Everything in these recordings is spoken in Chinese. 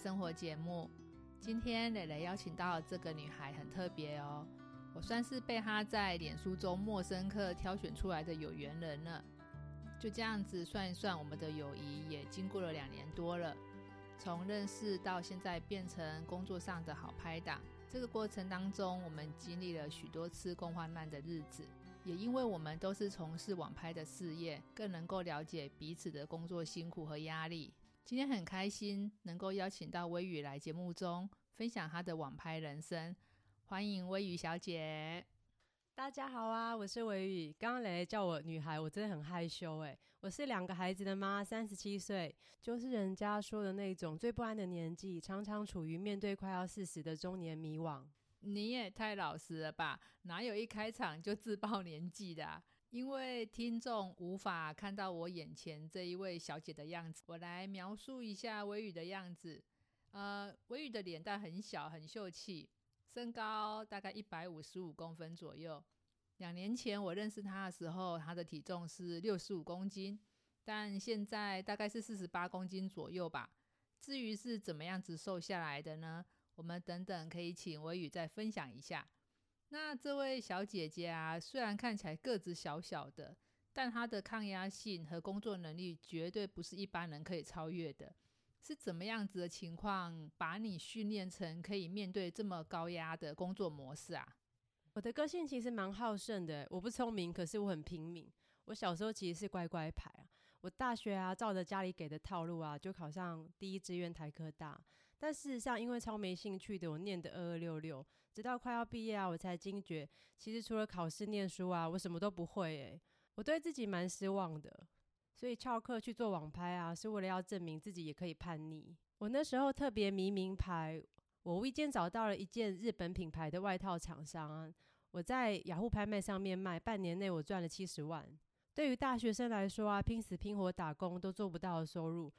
生活节目。今天蕾蕾邀请到这个女孩很特别哦，我算是被她在脸书中陌生客挑选出来的有缘人了。就这样子算一算，我们的友谊也经过了两年多了，从认识到现在变成工作上的好拍档。这个过程当中，我们经历了许多次共患难的日子。也因为我们都是从事网拍的事业，更能够了解彼此的工作辛苦和压力。今天很开心能够邀请到微雨来节目中分享她的网拍人生，欢迎微雨小姐。大家好啊，我是微雨。刚刚蕾蕾叫我女孩，我真的很害羞哎。我是两个孩子的妈，三十七岁，就是人家说的那种最不安的年纪，常常处于面对快要四十的中年迷惘。你也太老实了吧？哪有一开场就自曝年纪的？因为听众无法看到我眼前这一位小姐的样子，我来描述一下微雨的样子。呃，微雨的脸蛋很小，很秀气，身高大概一百五十五公分左右。两年前我认识她的时候，她的体重是六十五公斤，但现在大概是四十八公斤左右吧。至于是怎么样子瘦下来的呢？我们等等可以请微雨再分享一下。那这位小姐姐啊，虽然看起来个子小小的，但她的抗压性和工作能力绝对不是一般人可以超越的。是怎么样子的情况，把你训练成可以面对这么高压的工作模式啊？我的个性其实蛮好胜的，我不聪明，可是我很拼命。我小时候其实是乖乖牌啊，我大学啊照着家里给的套路啊，就考上第一志愿台科大。但事实上，因为超没兴趣的，我念的二二六六，直到快要毕业啊，我才惊觉，其实除了考试念书啊，我什么都不会诶，我对自己蛮失望的，所以翘课去做网拍啊，是为了要证明自己也可以叛逆。我那时候特别迷名牌。我无意间找到了一件日本品牌的外套厂商，我在雅虎拍卖上面卖，半年内我赚了七十万。对于大学生来说啊，拼死拼活打工都做不到的收入，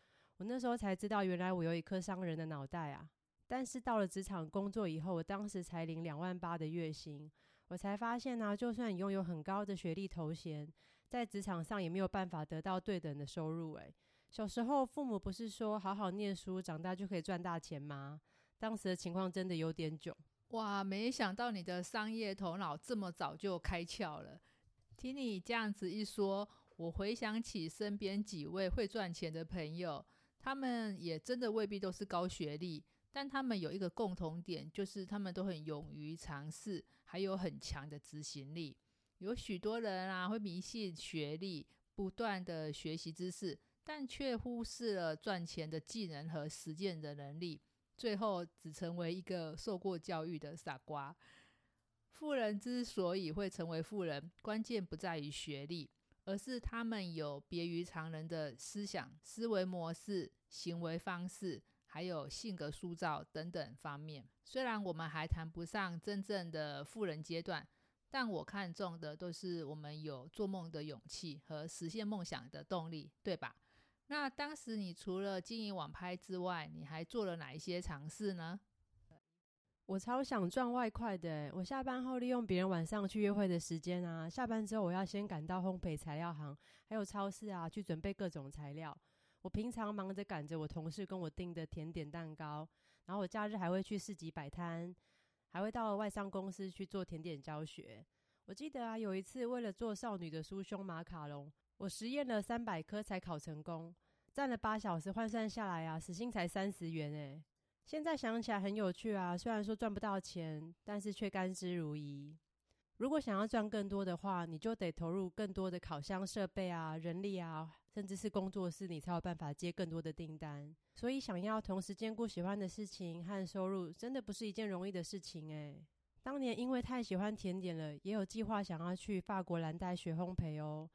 我那时候才知道，原来我有一颗商人的脑袋啊！但是到了职场工作以后，我当时才领两万八的月薪，我才发现呢，就算你拥有很高的学历头衔，在职场上也没有办法得到对等的收入。诶，小时候父母不是说好好念书，长大就可以赚大钱吗？当时的情况真的有点囧哇！没想到你的商业头脑这么早就开窍了。听你这样子一说，我回想起身边几位会赚钱的朋友，他们也真的未必都是高学历，但他们有一个共同点，就是他们都很勇于尝试，还有很强的执行力。有许多人啊会迷信学历，不断的学习知识，但却忽视了赚钱的技能和实践的能力。最后只成为一个受过教育的傻瓜。富人之所以会成为富人，关键不在于学历，而是他们有别于常人的思想、思维模式、行为方式，还有性格塑造等等方面。虽然我们还谈不上真正的富人阶段，但我看重的都是我们有做梦的勇气和实现梦想的动力，对吧？那当时你除了经营网拍之外，你还做了哪一些尝试呢？我超想赚外快的。我下班后利用别人晚上去约会的时间啊，下班之后我要先赶到烘焙材料行，还有超市啊，去准备各种材料。我平常忙着赶着我同事跟我订的甜点蛋糕，然后我假日还会去市集摆摊，还会到外商公司去做甜点教学。我记得啊，有一次为了做少女的酥胸马卡龙。我实验了三百颗才烤成功，站了八小时，换算下来啊，时薪才三十元诶。现在想起来很有趣啊，虽然说赚不到钱，但是却甘之如饴。如果想要赚更多的话，你就得投入更多的烤箱设备啊、人力啊，甚至是工作室，你才有办法接更多的订单。所以，想要同时兼顾喜欢的事情和收入，真的不是一件容易的事情诶。当年因为太喜欢甜点了，也有计划想要去法国蓝带学烘焙哦。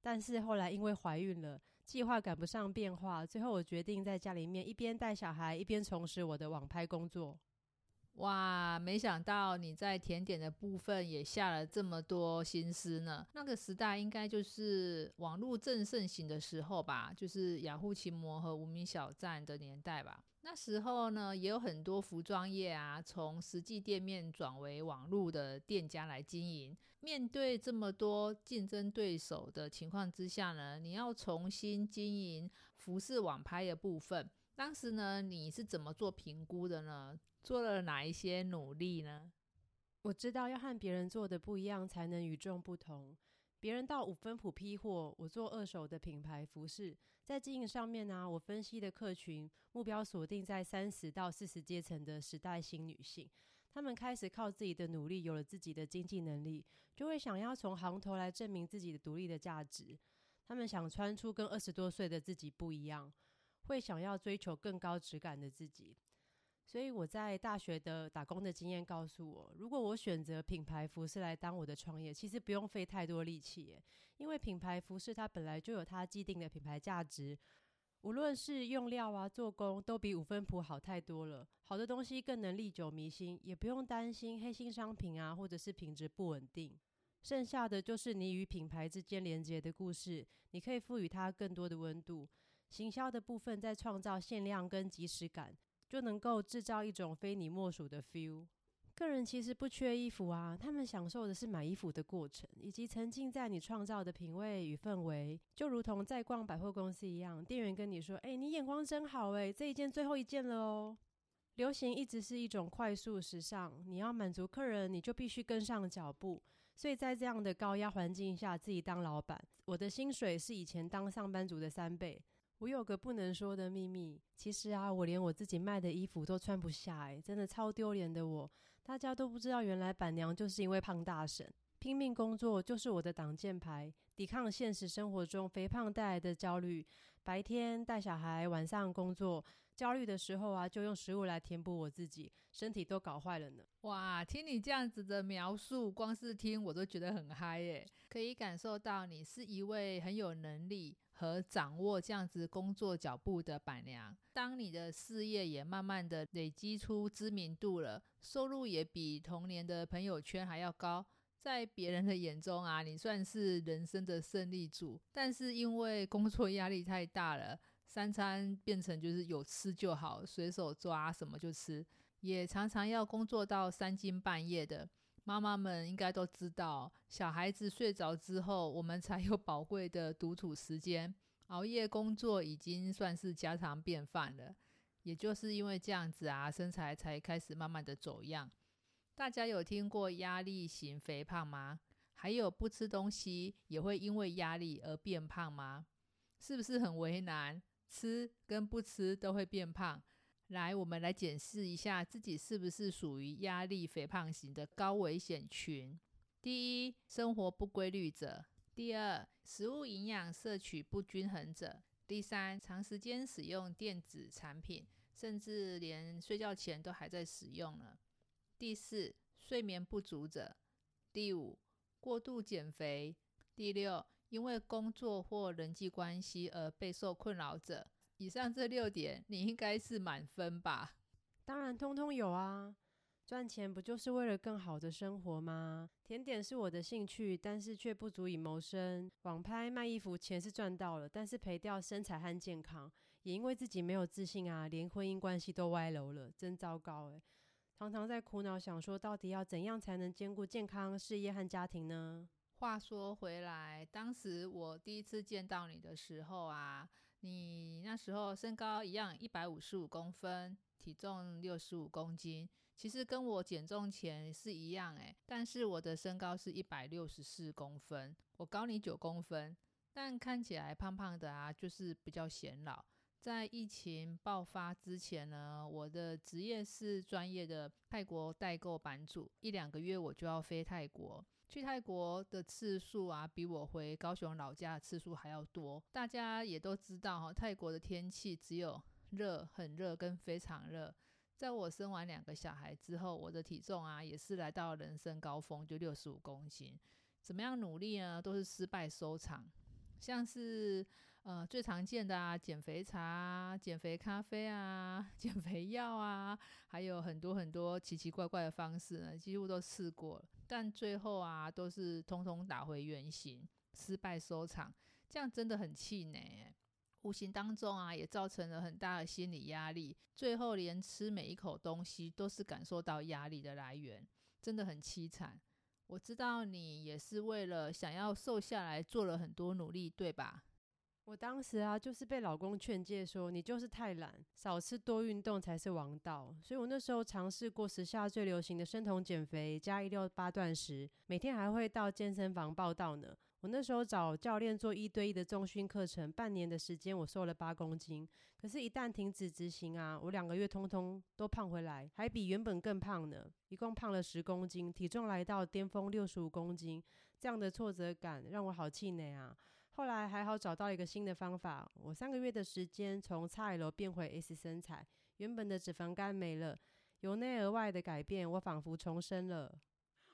但是后来因为怀孕了，计划赶不上变化，最后我决定在家里面一边带小孩，一边从事我的网拍工作。哇，没想到你在甜点的部分也下了这么多心思呢。那个时代应该就是网络正盛行的时候吧，就是雅虎奇摩和无名小站的年代吧。那时候呢，也有很多服装业啊，从实际店面转为网络的店家来经营。面对这么多竞争对手的情况之下呢，你要重新经营服饰网拍的部分。当时呢，你是怎么做评估的呢？做了哪一些努力呢？我知道要和别人做的不一样，才能与众不同。别人到五分埔批货，我做二手的品牌服饰，在经营上面呢，我分析的客群目标锁定在三十到四十阶层的时代新女性，她们开始靠自己的努力，有了自己的经济能力，就会想要从行头来证明自己的独立的价值。她们想穿出跟二十多岁的自己不一样，会想要追求更高质感的自己。所以我在大学的打工的经验告诉我，如果我选择品牌服饰来当我的创业，其实不用费太多力气，因为品牌服饰它本来就有它既定的品牌价值，无论是用料啊、做工，都比五分铺好太多了。好的东西更能历久弥新，也不用担心黑心商品啊，或者是品质不稳定。剩下的就是你与品牌之间连接的故事，你可以赋予它更多的温度。行销的部分在创造限量跟即时感。就能够制造一种非你莫属的 feel。个人其实不缺衣服啊，他们享受的是买衣服的过程，以及沉浸在你创造的品味与氛围。就如同在逛百货公司一样，店员跟你说：“哎，你眼光真好哎，这一件最后一件了哦。”流行一直是一种快速时尚，你要满足客人，你就必须跟上脚步。所以在这样的高压环境下，自己当老板，我的薪水是以前当上班族的三倍。我有个不能说的秘密，其实啊，我连我自己卖的衣服都穿不下，哎，真的超丢脸的。我大家都不知道，原来板娘就是因为胖大婶，拼命工作就是我的挡箭牌，抵抗现实生活中肥胖带来的焦虑。白天带小孩，晚上工作，焦虑的时候啊，就用食物来填补我自己，身体都搞坏了呢。哇，听你这样子的描述，光是听我都觉得很嗨耶，可以感受到你是一位很有能力。和掌握这样子工作脚步的板娘，当你的事业也慢慢的累积出知名度了，收入也比同年的朋友圈还要高，在别人的眼中啊，你算是人生的胜利组。但是因为工作压力太大了，三餐变成就是有吃就好，随手抓什么就吃，也常常要工作到三更半夜的。妈妈们应该都知道，小孩子睡着之后，我们才有宝贵的独处时间。熬夜工作已经算是家常便饭了。也就是因为这样子啊，身材才开始慢慢的走样。大家有听过压力型肥胖吗？还有不吃东西也会因为压力而变胖吗？是不是很为难？吃跟不吃都会变胖。来，我们来检视一下自己是不是属于压力肥胖型的高危险群。第一，生活不规律者；第二，食物营养摄取不均衡者；第三，长时间使用电子产品，甚至连睡觉前都还在使用了；第四，睡眠不足者；第五，过度减肥；第六，因为工作或人际关系而备受困扰者。以上这六点，你应该是满分吧？当然，通通有啊！赚钱不就是为了更好的生活吗？甜点是我的兴趣，但是却不足以谋生。网拍卖衣服，钱是赚到了，但是赔掉身材和健康。也因为自己没有自信啊，连婚姻关系都歪楼了，真糟糕诶。常常在苦恼，想说到底要怎样才能兼顾健康、事业和家庭呢？话说回来，当时我第一次见到你的时候啊。你那时候身高一样，一百五十五公分，体重六十五公斤，其实跟我减重前是一样诶，但是我的身高是一百六十四公分，我高你九公分，但看起来胖胖的啊，就是比较显老。在疫情爆发之前呢，我的职业是专业的泰国代购版主，一两个月我就要飞泰国。去泰国的次数啊，比我回高雄老家的次数还要多。大家也都知道哈，泰国的天气只有热、很热跟非常热。在我生完两个小孩之后，我的体重啊也是来到人生高峰，就六十五公斤。怎么样努力呢，都是失败收场。像是呃最常见的啊，减肥茶、减肥咖啡啊、减肥药啊，还有很多很多奇奇怪怪的方式呢，几乎都试过了。但最后啊，都是通通打回原形，失败收场，这样真的很气馁。无形当中啊，也造成了很大的心理压力，最后连吃每一口东西都是感受到压力的来源，真的很凄惨。我知道你也是为了想要瘦下来做了很多努力，对吧？我当时啊，就是被老公劝诫说，你就是太懒，少吃多运动才是王道。所以我那时候尝试过时下最流行的生酮减肥加一六八断食，每天还会到健身房报道呢。我那时候找教练做一对一的重训课程，半年的时间我瘦了八公斤。可是，一旦停止执行啊，我两个月通通都胖回来，还比原本更胖呢，一共胖了十公斤，体重来到巅峰六十五公斤。这样的挫折感让我好气馁啊！后来还好找到一个新的方法，我三个月的时间从 XL 变回 S 身材，原本的脂肪肝没了，由内而外的改变，我仿佛重生了。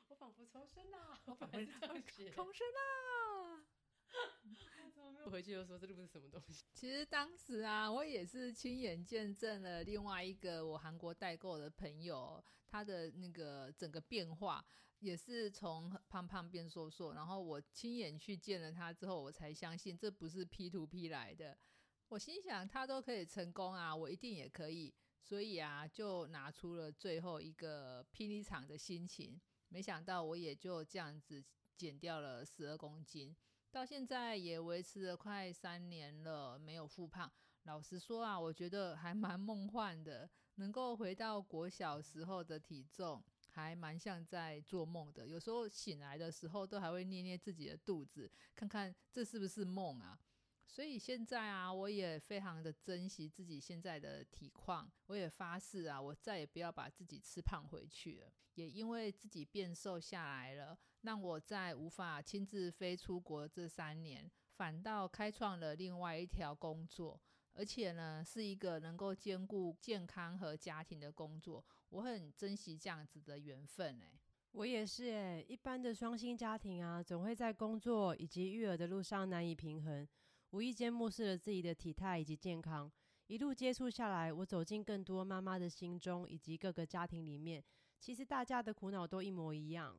我仿佛重生了，我仿佛重生了。我回去就说这不是什么东西。其实当时啊，我也是亲眼见证了另外一个我韩国代购的朋友，他的那个整个变化。也是从胖胖变瘦瘦，然后我亲眼去见了他之后，我才相信这不是 P to P 来的。我心想他都可以成功啊，我一定也可以。所以啊，就拿出了最后一个霹雳场的心情。没想到我也就这样子减掉了十二公斤，到现在也维持了快三年了，没有复胖。老实说啊，我觉得还蛮梦幻的，能够回到国小时候的体重。还蛮像在做梦的，有时候醒来的时候都还会捏捏自己的肚子，看看这是不是梦啊。所以现在啊，我也非常的珍惜自己现在的体况，我也发誓啊，我再也不要把自己吃胖回去了。也因为自己变瘦下来了，让我在无法亲自飞出国这三年，反倒开创了另外一条工作。而且呢，是一个能够兼顾健康和家庭的工作，我很珍惜这样子的缘分诶，我也是诶，一般的双薪家庭啊，总会在工作以及育儿的路上难以平衡，无意间漠视了自己的体态以及健康。一路接触下来，我走进更多妈妈的心中以及各个家庭里面，其实大家的苦恼都一模一样，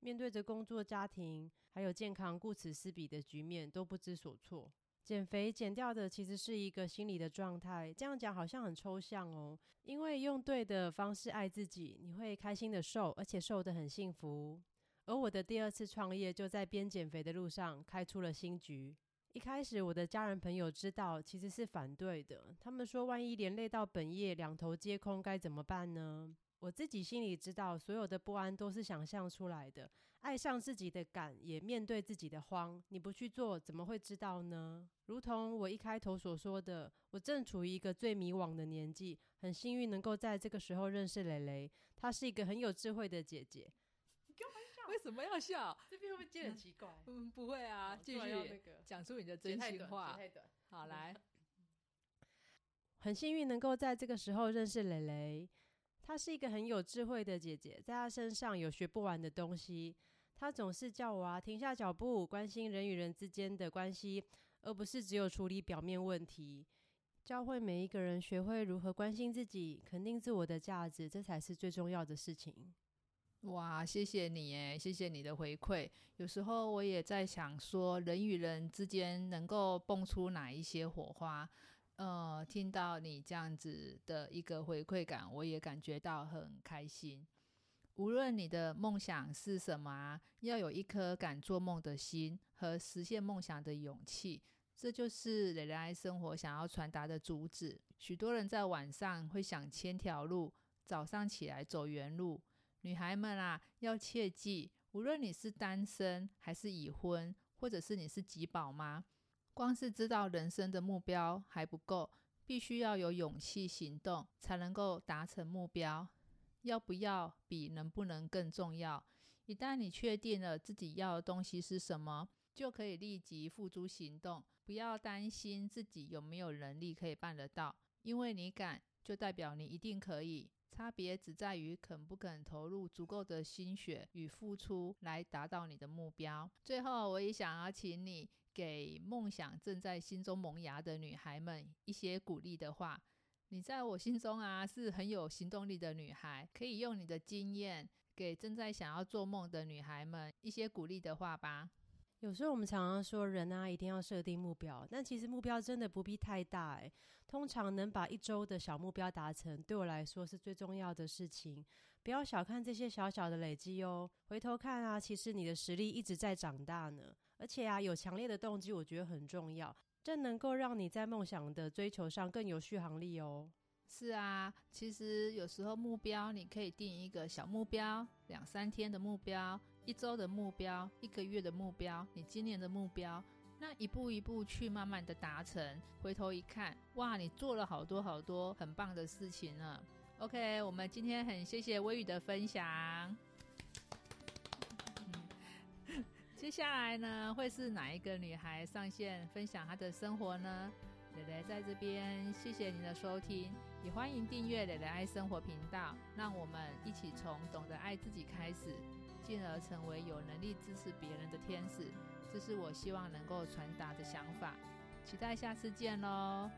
面对着工作、家庭还有健康顾此失彼的局面，都不知所措。减肥减掉的其实是一个心理的状态，这样讲好像很抽象哦。因为用对的方式爱自己，你会开心的瘦，而且瘦得很幸福。而我的第二次创业就在边减肥的路上开出了新局。一开始我的家人朋友知道其实是反对的，他们说万一连累到本业两头皆空该怎么办呢？我自己心里知道，所有的不安都是想象出来的。爱上自己的感，也面对自己的慌。你不去做，怎么会知道呢？如同我一开头所说的，我正处于一个最迷惘的年纪，很幸运能够在这个时候认识蕾蕾。她是一个很有智慧的姐姐。你干嘛笑？为什么要笑？这边会不会接很奇怪？嗯，不会啊，继续讲出你的真心话。好，来。很幸运能够在这个时候认识蕾蕾。她是一个很有智慧的姐姐，在她身上有学不完的东西。她总是叫我啊停下脚步，关心人与人之间的关系，而不是只有处理表面问题。教会每一个人学会如何关心自己，肯定自我的价值，这才是最重要的事情。哇，谢谢你诶，谢谢你的回馈。有时候我也在想，说人与人之间能够蹦出哪一些火花。呃，听到你这样子的一个回馈感，我也感觉到很开心。无论你的梦想是什么，要有一颗敢做梦的心和实现梦想的勇气，这就是蕾蕾爱生活想要传达的主旨。许多人在晚上会想千条路，早上起来走原路。女孩们啊，要切记，无论你是单身还是已婚，或者是你是吉宝妈。光是知道人生的目标还不够，必须要有勇气行动，才能够达成目标。要不要比能不能更重要？一旦你确定了自己要的东西是什么，就可以立即付诸行动。不要担心自己有没有能力可以办得到，因为你敢，就代表你一定可以。差别只在于肯不肯投入足够的心血与付出，来达到你的目标。最后，我也想要请你。给梦想正在心中萌芽的女孩们一些鼓励的话。你在我心中啊是很有行动力的女孩，可以用你的经验给正在想要做梦的女孩们一些鼓励的话吧。有时候我们常常说人啊一定要设定目标，但其实目标真的不必太大诶，通常能把一周的小目标达成，对我来说是最重要的事情。不要小看这些小小的累积哦，回头看啊，其实你的实力一直在长大呢。而且啊，有强烈的动机，我觉得很重要。这能够让你在梦想的追求上更有续航力哦。是啊，其实有时候目标你可以定一个小目标，两三天的目标，一周的目标，一个月的目标，你今年的目标，那一步一步去慢慢的达成。回头一看，哇，你做了好多好多很棒的事情呢。OK，我们今天很谢谢微雨的分享。接下来呢，会是哪一个女孩上线分享她的生活呢？蕾蕾在这边，谢谢您的收听，也欢迎订阅蕾蕾爱生活频道，让我们一起从懂得爱自己开始，进而成为有能力支持别人的天使。这是我希望能够传达的想法，期待下次见喽。